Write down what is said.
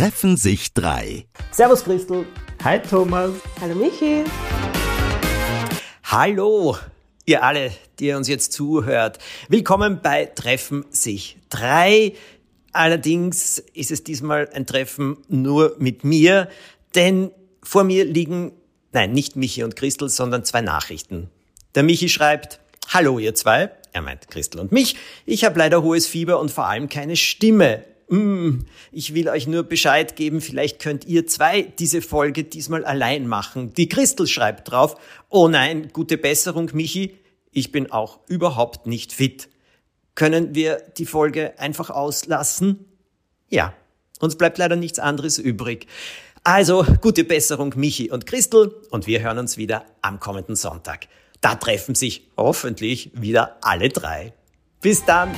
treffen sich drei. Servus Christel. Hi Thomas. Hallo Michi. Hallo, ihr alle, die ihr uns jetzt zuhört. Willkommen bei Treffen sich drei. Allerdings ist es diesmal ein Treffen nur mit mir, denn vor mir liegen, nein, nicht Michi und Christel, sondern zwei Nachrichten. Der Michi schreibt, Hallo ihr zwei, er meint Christel und mich, ich habe leider hohes Fieber und vor allem keine Stimme. Mm, ich will euch nur Bescheid geben, vielleicht könnt ihr zwei diese Folge diesmal allein machen. Die Christel schreibt drauf, oh nein, gute Besserung, Michi, ich bin auch überhaupt nicht fit. Können wir die Folge einfach auslassen? Ja, uns bleibt leider nichts anderes übrig. Also gute Besserung, Michi und Christel, und wir hören uns wieder am kommenden Sonntag. Da treffen sich hoffentlich wieder alle drei. Bis dann!